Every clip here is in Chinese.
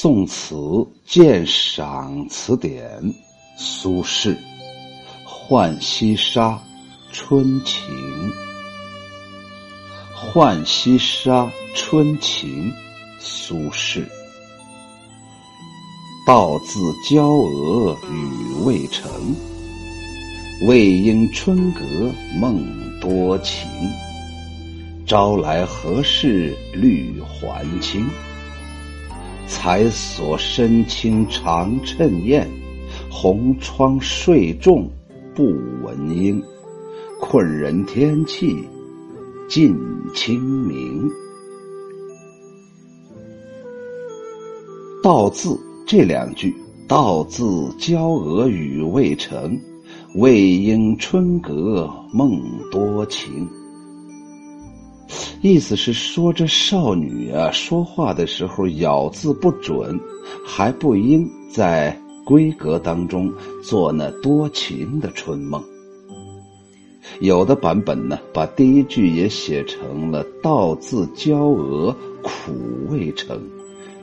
宋词鉴赏词典，苏轼《浣溪沙·春情》。《浣溪沙·春情》，苏轼。道字娇娥语未成，为应春阁梦多情。朝来何事绿还青？才锁深青长衬燕，红窗睡重不闻莺。困人天气近清明。道字这两句，道字娇娥语未成，未应春阁梦多情。意思是说，这少女啊，说话的时候咬字不准，还不应在闺阁当中做那多情的春梦。有的版本呢，把第一句也写成了“道字娇娥苦未成”，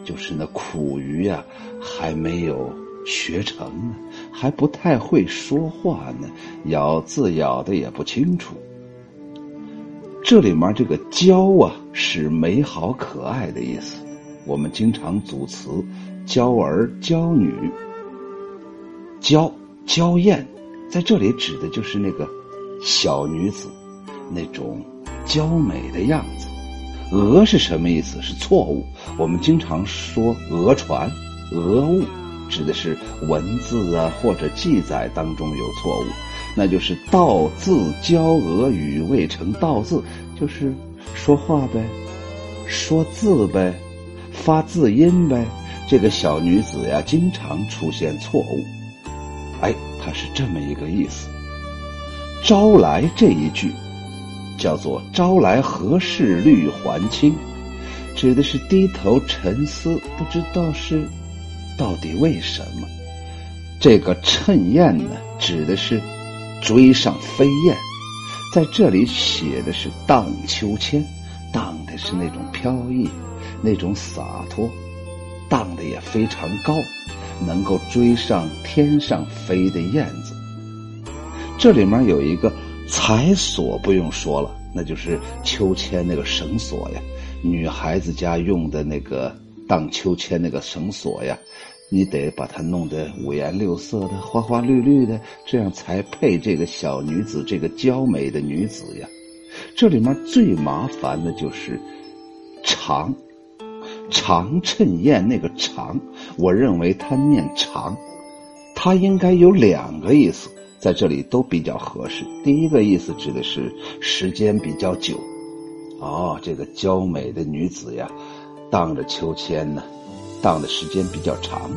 就是那苦于呀还没有学成呢，还不太会说话呢，咬字咬的也不清楚。这里面这个“娇”啊，是美好可爱的意思。我们经常组词“娇儿”“娇女”“娇”“娇艳”，在这里指的就是那个小女子那种娇美的样子。“讹”是什么意思？是错误。我们经常说“讹传”“讹误”，指的是文字啊或者记载当中有错误。那就是道字娇娥语未成，道字就是说话呗，说字呗，发字音呗。这个小女子呀，经常出现错误。哎，她是这么一个意思。朝来这一句，叫做“朝来何事绿还青”，指的是低头沉思，不知道是到底为什么。这个衬燕呢，指的是。追上飞燕，在这里写的是荡秋千，荡的是那种飘逸，那种洒脱，荡的也非常高，能够追上天上飞的燕子。这里面有一个彩索，不用说了，那就是秋千那个绳索呀，女孩子家用的那个荡秋千那个绳索呀。你得把它弄得五颜六色的、花花绿绿的，这样才配这个小女子、这个娇美的女子呀。这里面最麻烦的就是“长”，“长衬燕”那个“长”，我认为它念“长”，它应该有两个意思，在这里都比较合适。第一个意思指的是时间比较久，哦，这个娇美的女子呀，荡着秋千呢。荡的时间比较长，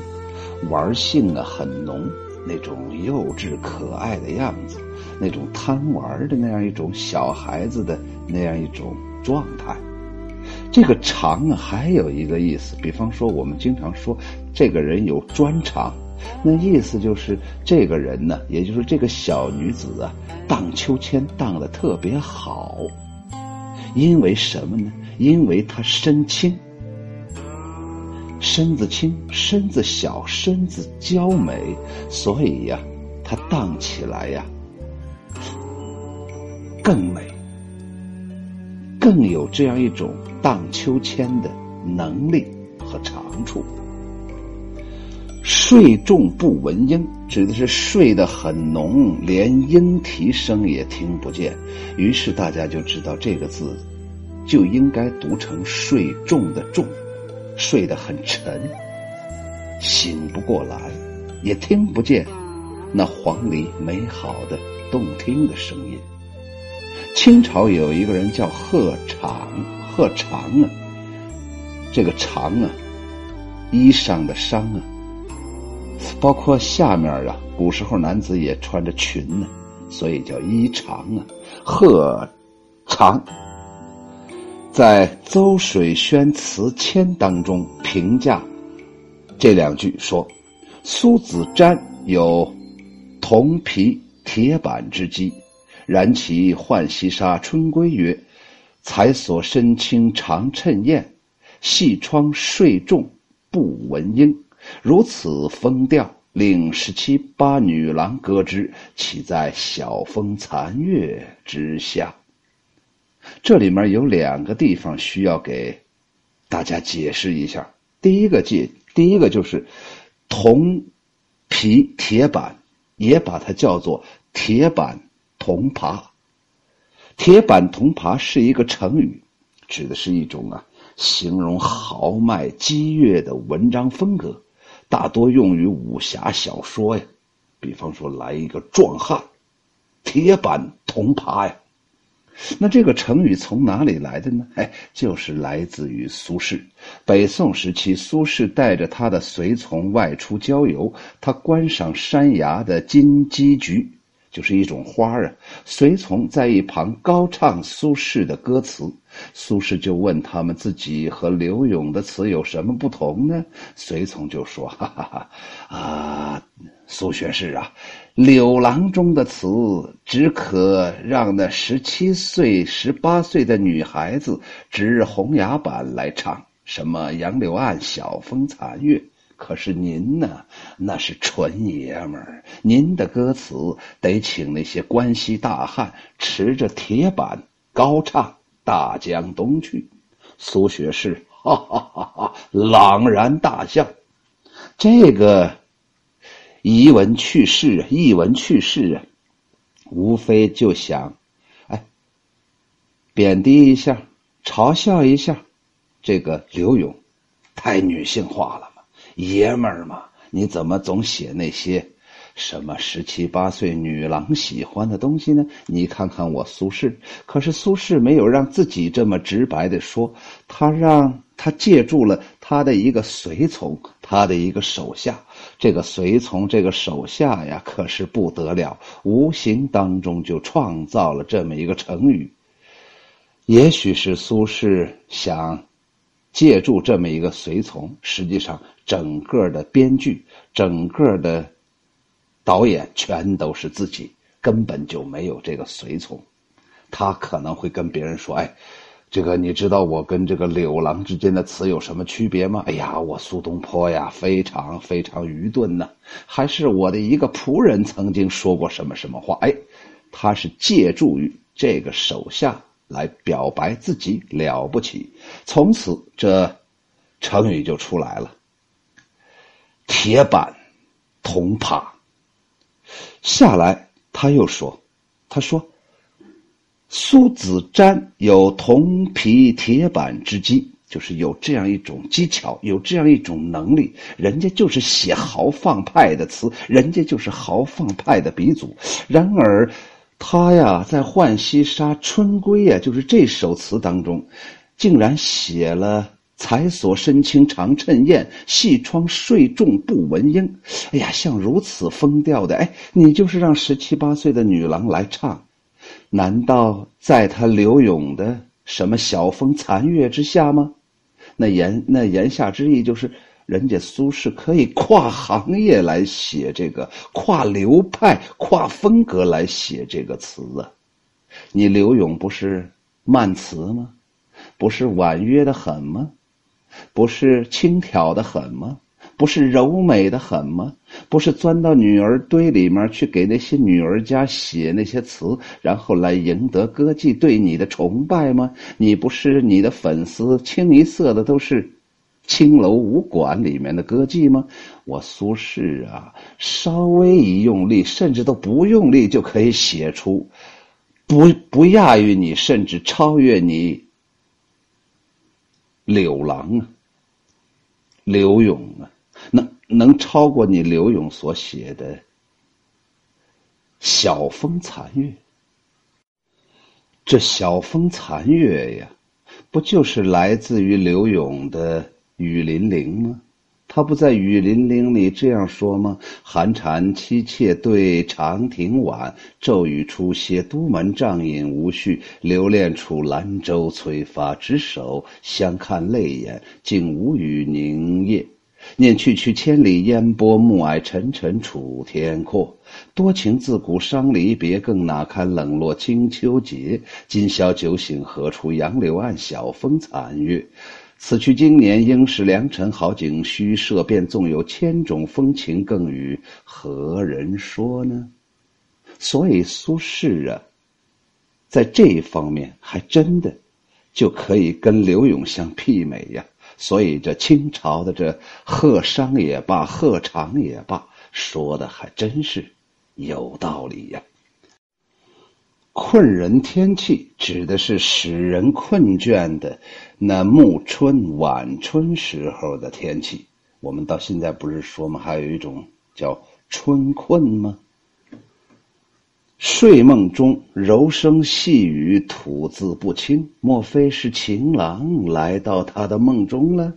玩性啊很浓，那种幼稚可爱的样子，那种贪玩的那样一种小孩子的那样一种状态。这个长啊还有一个意思，比方说我们经常说这个人有专长，那意思就是这个人呢，也就是这个小女子啊，荡秋千荡的特别好。因为什么呢？因为她身轻。身子轻，身子小，身子娇美，所以呀，它荡起来呀更美，更有这样一种荡秋千的能力和长处。睡重不闻莺，指的是睡得很浓，连莺啼声也听不见。于是大家就知道这个字就应该读成睡重的重。睡得很沉，醒不过来，也听不见那黄鹂美好的、动听的声音。清朝有一个人叫贺长，贺长啊，这个长啊，衣裳的裳啊，包括下面啊，古时候男子也穿着裙呢，所以叫衣长啊。贺长。在《邹水轩词签》当中评价这两句说：“苏子瞻有铜皮铁板之机，然其浣溪沙春归曰：‘才所身轻长衬燕，细窗睡重不不闻莺。如此风调，令十七八女郎歌之，岂在晓风残月之下？这里面有两个地方需要给大家解释一下。第一个解，第一个就是铜皮铁板，也把它叫做铁板铜耙。铁板铜耙是一个成语，指的是一种啊形容豪迈激越的文章风格，大多用于武侠小说呀。比方说，来一个壮汉，铁板铜耙呀。那这个成语从哪里来的呢？哎，就是来自于苏轼。北宋时期，苏轼带着他的随从外出郊游，他观赏山崖的金鸡菊。就是一种花啊，随从在一旁高唱苏轼的歌词，苏轼就问他们自己和柳永的词有什么不同呢？随从就说：“哈哈哈，啊，苏学士啊，柳郎中的词只可让那十七岁、十八岁的女孩子指红牙板来唱，什么杨柳岸晓风残月。”可是您呢？那是纯爷们儿，您的歌词得请那些关西大汉持着铁板高唱《大江东去》。苏学士哈哈哈哈朗然大笑。这个一文趣事啊，一文趣事啊，无非就想，哎，贬低一下，嘲笑一下这个刘勇，太女性化了。爷们儿嘛，你怎么总写那些什么十七八岁女郎喜欢的东西呢？你看看我苏轼，可是苏轼没有让自己这么直白的说，他让他借助了他的一个随从，他的一个手下。这个随从，这个手下呀，可是不得了，无形当中就创造了这么一个成语。也许是苏轼想借助这么一个随从，实际上。整个的编剧，整个的导演全都是自己，根本就没有这个随从。他可能会跟别人说：“哎，这个你知道我跟这个柳郎之间的词有什么区别吗？”哎呀，我苏东坡呀，非常非常愚钝呢。还是我的一个仆人曾经说过什么什么话？哎，他是借助于这个手下来表白自己了不起。从此，这成语就出来了。铁板铜耙下来，他又说：“他说，苏子瞻有铜皮铁板之机，就是有这样一种技巧，有这样一种能力。人家就是写豪放派的词，人家就是豪放派的鼻祖。然而，他呀，在《浣溪沙·春归》呀，就是这首词当中，竟然写了。”才所身轻长趁燕，细窗睡重不闻莺。哎呀，像如此风调的，哎，你就是让十七八岁的女郎来唱，难道在他柳永的什么晓风残月之下吗？那言那言下之意就是，人家苏轼可以跨行业来写这个，跨流派、跨风格来写这个词啊。你柳永不是慢词吗？不是婉约的很吗？不是轻佻的很吗？不是柔美的很吗？不是钻到女儿堆里面去给那些女儿家写那些词，然后来赢得歌妓对你的崇拜吗？你不是你的粉丝清一色的都是青楼武馆里面的歌妓吗？我苏轼啊，稍微一用力，甚至都不用力就可以写出，不不亚于你，甚至超越你。柳郎啊，柳永啊，能能超过你柳永所写的《晓风残月》？这《晓风残月》呀，不就是来自于柳永的《雨霖铃》吗？他不在《雨霖铃》里这样说吗？寒蝉凄切对长亭晚，骤雨初歇都门帐饮无绪。留恋处兰舟催发执手，相看泪眼竟无语凝噎。念去去千里烟波，暮霭沉沉楚天阔。多情自古伤离别，更哪堪冷落清秋节。今宵酒醒何处？杨柳岸，晓风残月。此去经年，应是良辰好景，虚设便纵有千种风情，更与何人说呢？所以苏轼啊，在这一方面还真的就可以跟刘永相媲美呀。所以这清朝的这贺商也罢，贺长也罢，说的还真是有道理呀。困人天气指的是使人困倦的那暮春、晚春时候的天气。我们到现在不是说吗？还有一种叫春困吗？睡梦中柔声细语，吐字不清，莫非是情郎来到他的梦中了？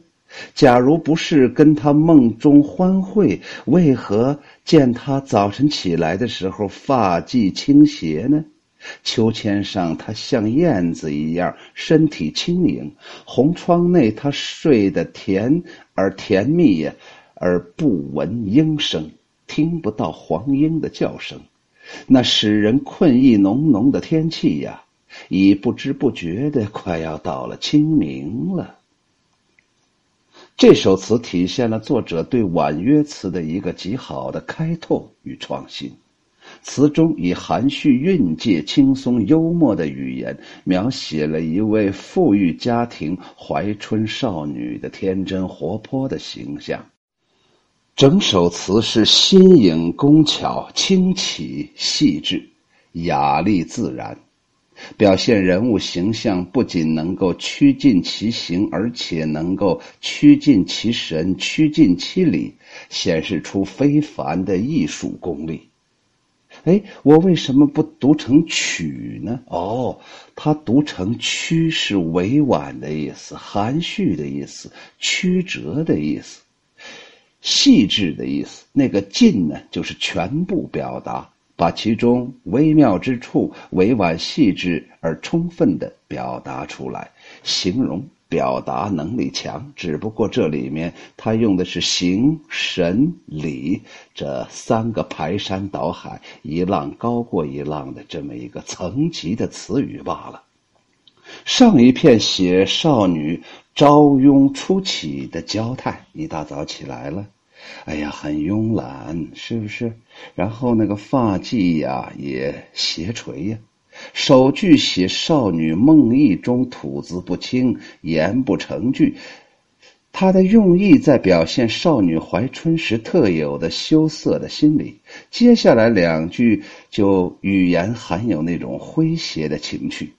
假如不是跟他梦中欢会，为何见他早晨起来的时候发髻倾斜呢？秋千上，他像燕子一样，身体轻盈；红窗内，他睡得甜而甜蜜呀，而不闻莺声，听不到黄莺的叫声。那使人困意浓浓的天气呀，已不知不觉的快要到了清明了。这首词体现了作者对婉约词的一个极好的开拓与创新。词中以含蓄蕴藉、轻松幽默的语言，描写了一位富裕家庭怀春少女的天真活泼的形象。整首词是新颖工巧、清奇细致、雅丽自然，表现人物形象不仅能够趋近其形，而且能够趋近其神、趋近其理，显示出非凡的艺术功力。哎，我为什么不读成曲呢？哦，它读成曲是委婉的意思，含蓄的意思，曲折的意思，细致的意思。那个尽呢，就是全部表达，把其中微妙之处，委婉细致而充分的表达出来，形容。表达能力强，只不过这里面他用的是形、神、理这三个排山倒海、一浪高过一浪的这么一个层级的词语罢了。上一片写少女朝慵初起的娇态，一大早起来了，哎呀，很慵懒，是不是？然后那个发髻呀也斜垂呀。首句写少女梦呓中吐字不清，言不成句，他的用意在表现少女怀春时特有的羞涩的心理。接下来两句就语言含有那种诙谐的情趣。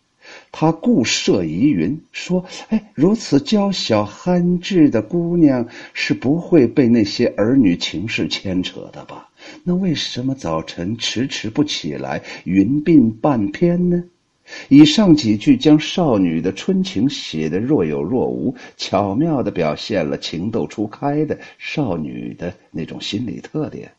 他故设疑云说：“哎，如此娇小憨稚的姑娘是不会被那些儿女情事牵扯的吧？那为什么早晨迟迟不起来，云鬓半偏呢？”以上几句将少女的春情写得若有若无，巧妙地表现了情窦初开的少女的那种心理特点。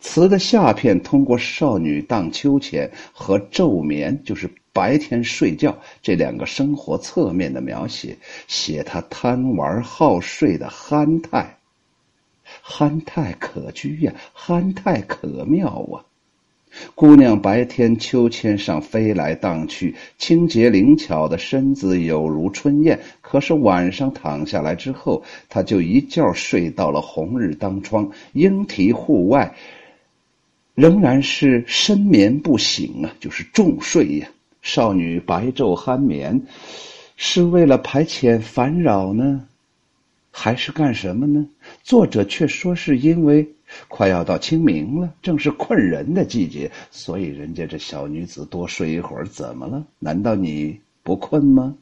词的下片通过少女荡秋千和昼眠，就是。白天睡觉这两个生活侧面的描写，写她贪玩好睡的憨态，憨态可掬呀，憨态可妙啊！姑娘白天秋千上飞来荡去，清洁灵巧的身子有如春燕；可是晚上躺下来之后，她就一觉睡到了红日当窗，莺啼户外，仍然是深眠不醒啊，就是重睡呀。少女白昼酣眠，是为了排遣烦扰呢，还是干什么呢？作者却说是因为快要到清明了，正是困人的季节，所以人家这小女子多睡一会儿，怎么了？难道你不困吗？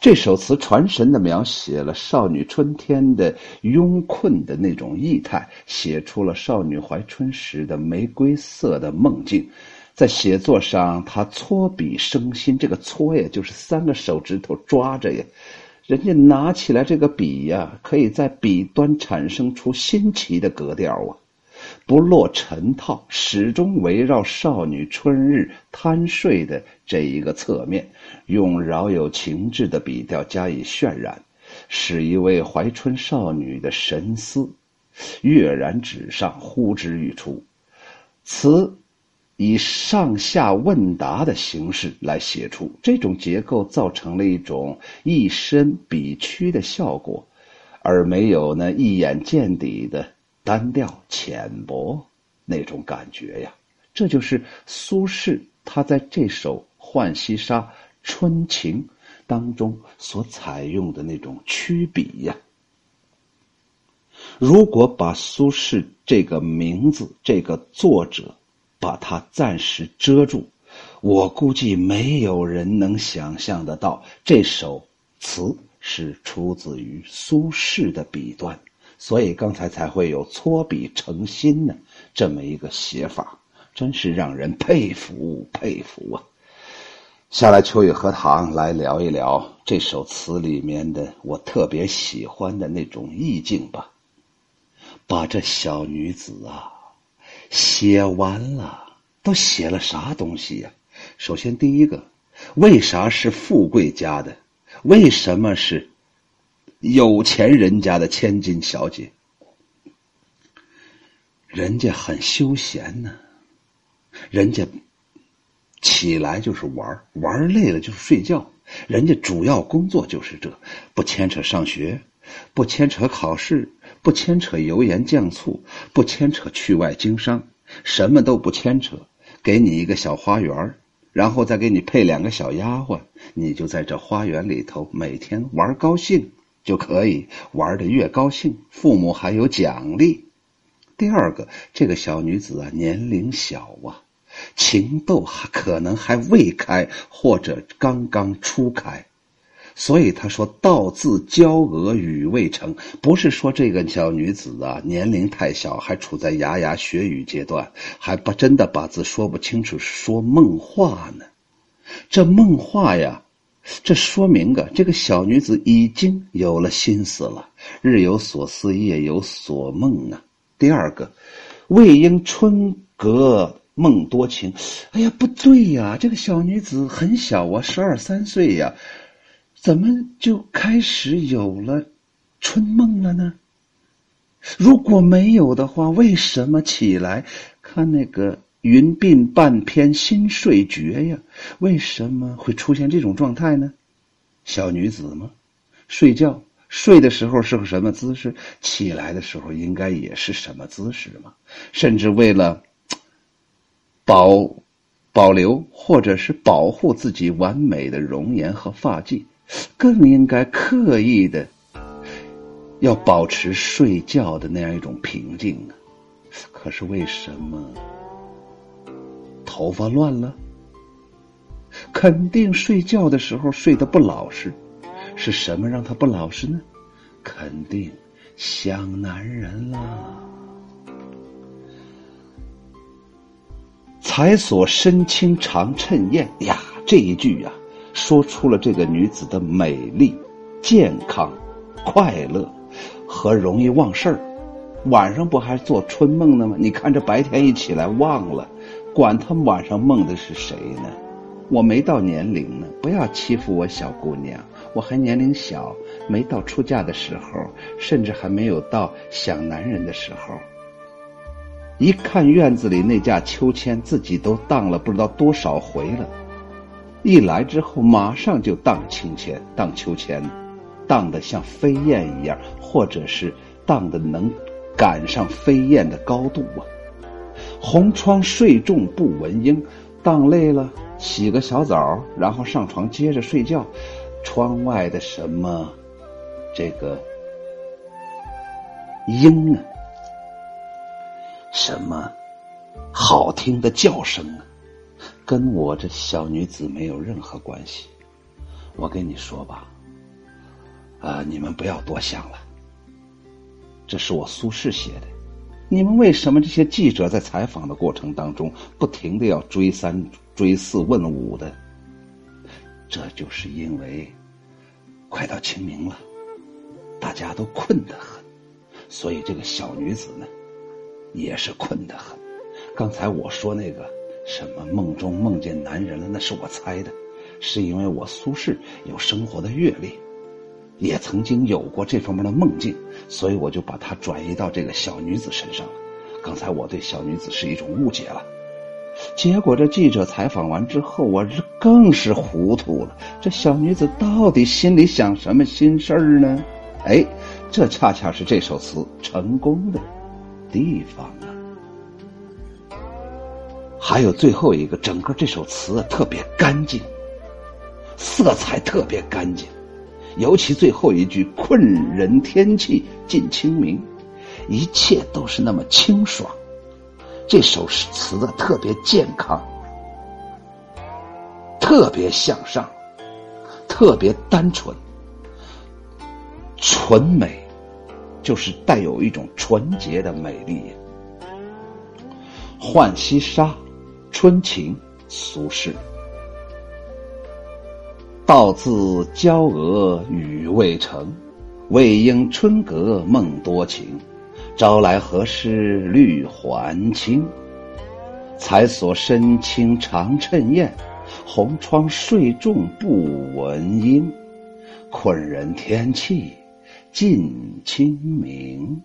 这首词传神的描写了少女春天的慵困的那种意态，写出了少女怀春时的玫瑰色的梦境。在写作上，他搓笔生心。这个搓呀，就是三个手指头抓着呀。人家拿起来这个笔呀，可以在笔端产生出新奇的格调啊，不落尘套，始终围绕少女春日贪睡的这一个侧面，用饶有情致的笔调加以渲染，使一位怀春少女的神思跃然纸上，呼之欲出。词。以上下问答的形式来写出，这种结构造成了一种一身比曲的效果，而没有呢一眼见底的单调浅薄那种感觉呀。这就是苏轼他在这首《浣溪沙·春情》当中所采用的那种曲笔呀。如果把苏轼这个名字、这个作者，把它暂时遮住，我估计没有人能想象得到这首词是出自于苏轼的笔端，所以刚才才会有搓笔成心呢这么一个写法，真是让人佩服佩服啊！下来，秋雨荷塘来聊一聊这首词里面的我特别喜欢的那种意境吧。把这小女子啊写完了，都写了啥东西呀？首先，第一个，为啥是富贵家的？为什么是有钱人家的千金小姐？人家很休闲呢，人家起来就是玩，玩累了就是睡觉，人家主要工作就是这，不牵扯上学，不牵扯考试。不牵扯油盐酱醋，不牵扯去外经商，什么都不牵扯，给你一个小花园，然后再给你配两个小丫鬟，你就在这花园里头每天玩高兴就可以，玩的越高兴，父母还有奖励。第二个，这个小女子啊，年龄小啊，情窦还可能还未开，或者刚刚初开。所以他说：“道字娇娥语未成，不是说这个小女子啊年龄太小，还处在牙牙学语阶段，还不真的把字说不清楚，说梦话呢。这梦话呀，这说明个这个小女子已经有了心思了，日有所思，夜有所梦啊。第二个，未应春阁梦多情。哎呀，不对呀，这个小女子很小啊，十二三岁呀。”怎么就开始有了春梦了呢？如果没有的话，为什么起来看那个云鬓半偏新睡觉呀？为什么会出现这种状态呢？小女子吗？睡觉睡的时候是个什么姿势？起来的时候应该也是什么姿势吗？甚至为了保保留或者是保护自己完美的容颜和发髻。更应该刻意的要保持睡觉的那样一种平静啊！可是为什么头发乱了？肯定睡觉的时候睡得不老实，是什么让他不老实呢？肯定想男人了。才所身轻长衬燕呀，这一句呀。说出了这个女子的美丽、健康、快乐和容易忘事儿。晚上不还做春梦呢吗？你看这白天一起来忘了，管他晚上梦的是谁呢？我没到年龄呢，不要欺负我小姑娘，我还年龄小，没到出嫁的时候，甚至还没有到想男人的时候。一看院子里那架秋千，自己都荡了不知道多少回了。一来之后，马上就荡秋千，荡秋千，荡得像飞燕一样，或者是荡得能赶上飞燕的高度啊！红窗睡重不闻莺，荡累了洗个小澡，然后上床接着睡觉。窗外的什么这个莺啊，什么好听的叫声啊！跟我这小女子没有任何关系，我跟你说吧，啊，你们不要多想了。这是我苏轼写的，你们为什么这些记者在采访的过程当中不停的要追三追四问五的？这就是因为快到清明了，大家都困得很，所以这个小女子呢也是困得很。刚才我说那个。什么梦中梦见男人了？那是我猜的，是因为我苏轼有生活的阅历，也曾经有过这方面的梦境，所以我就把它转移到这个小女子身上了。刚才我对小女子是一种误解了，结果这记者采访完之后，我这更是糊涂了。这小女子到底心里想什么心事儿呢？哎，这恰恰是这首词成功的地方啊！还有最后一个，整个这首词特别干净，色彩特别干净，尤其最后一句“困人天气近清明”，一切都是那么清爽。这首词的特别健康，特别向上，特别单纯，纯美，就是带有一种纯洁的美丽。浣溪沙，春情，苏轼。道自娇娥语未成，未应春阁梦多情。朝来何事绿还青？才所深青长衬燕，红窗睡重不闻莺。困人天气近清明。